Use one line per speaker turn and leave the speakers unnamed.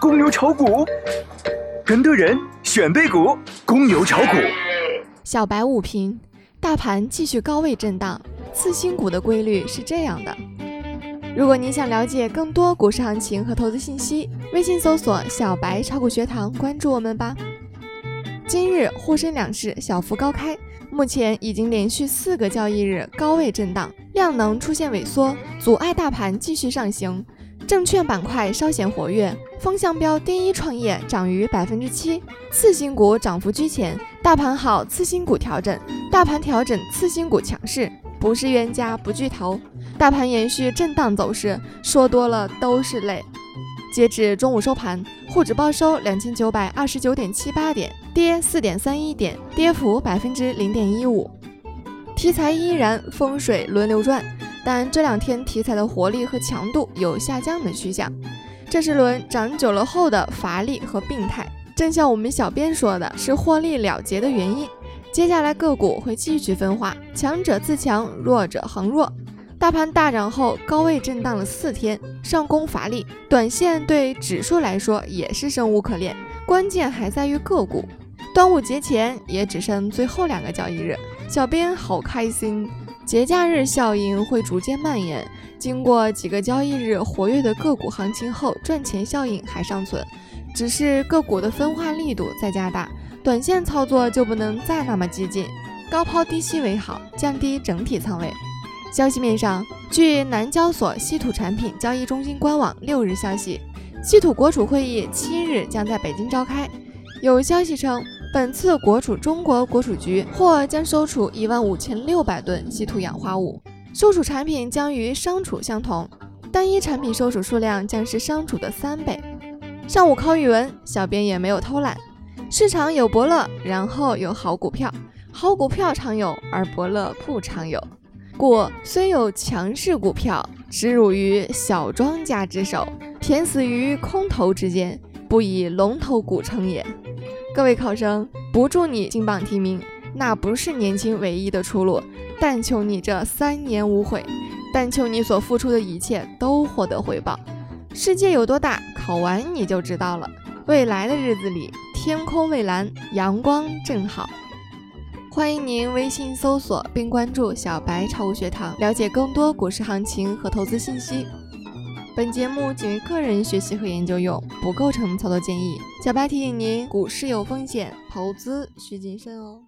公牛炒股，跟对人选对股，公牛炒股。
小白午评：大盘继续高位震荡，次新股的规律是这样的。如果你想了解更多股市行情和投资信息，微信搜索“小白炒股学堂”，关注我们吧。今日沪深两市小幅高开，目前已经连续四个交易日高位震荡，量能出现萎缩，阻碍大盘继续上行。证券板块稍显活跃，风向标第一创业涨逾百分之七，次新股涨幅居前，大盘好，次新股调整，大盘调整，次新股强势，不是冤家不聚头。大盘延续震荡走势，说多了都是泪。截至中午收盘，沪指报收两千九百二十九点七八点，跌四点三一点，跌幅百分之零点一五。题材依然风水轮流转，但这两天题材的活力和强度有下降的趋向，这是轮涨久了后的乏力和病态。正像我们小编说的，是获利了结的原因。接下来个股会继续分化，强者自强，弱者恒弱。大盘大涨后高位震荡了四天，上攻乏力，短线对指数来说也是生无可恋。关键还在于个股。端午节前也只剩最后两个交易日，小编好开心。节假日效应会逐渐蔓延，经过几个交易日活跃的个股行情后，赚钱效应还尚存，只是个股的分化力度在加大，短线操作就不能再那么激进，高抛低吸为好，降低整体仓位。消息面上，据南交所稀土产品交易中心官网六日消息，稀土国储会议七日将在北京召开。有消息称，本次国储中国国储局或将收储一万五千六百吨稀土氧化物，收储产品将与商储相同，单一产品收储数量将是商储的三倍。上午考语文，小编也没有偷懒。市场有伯乐，然后有好股票，好股票常有，而伯乐不常有。故虽有强势股票，植入于小庄家之手，填死于空头之间，不以龙头股称也。各位考生，不祝你金榜题名，那不是年轻唯一的出路。但求你这三年无悔，但求你所付出的一切都获得回报。世界有多大，考完你就知道了。未来的日子里，天空蔚蓝，阳光正好。欢迎您微信搜索并关注“小白炒股学堂”，了解更多股市行情和投资信息。本节目仅为个人学习和研究用，不构成操作建议。小白提醒您：股市有风险，投资需谨慎哦。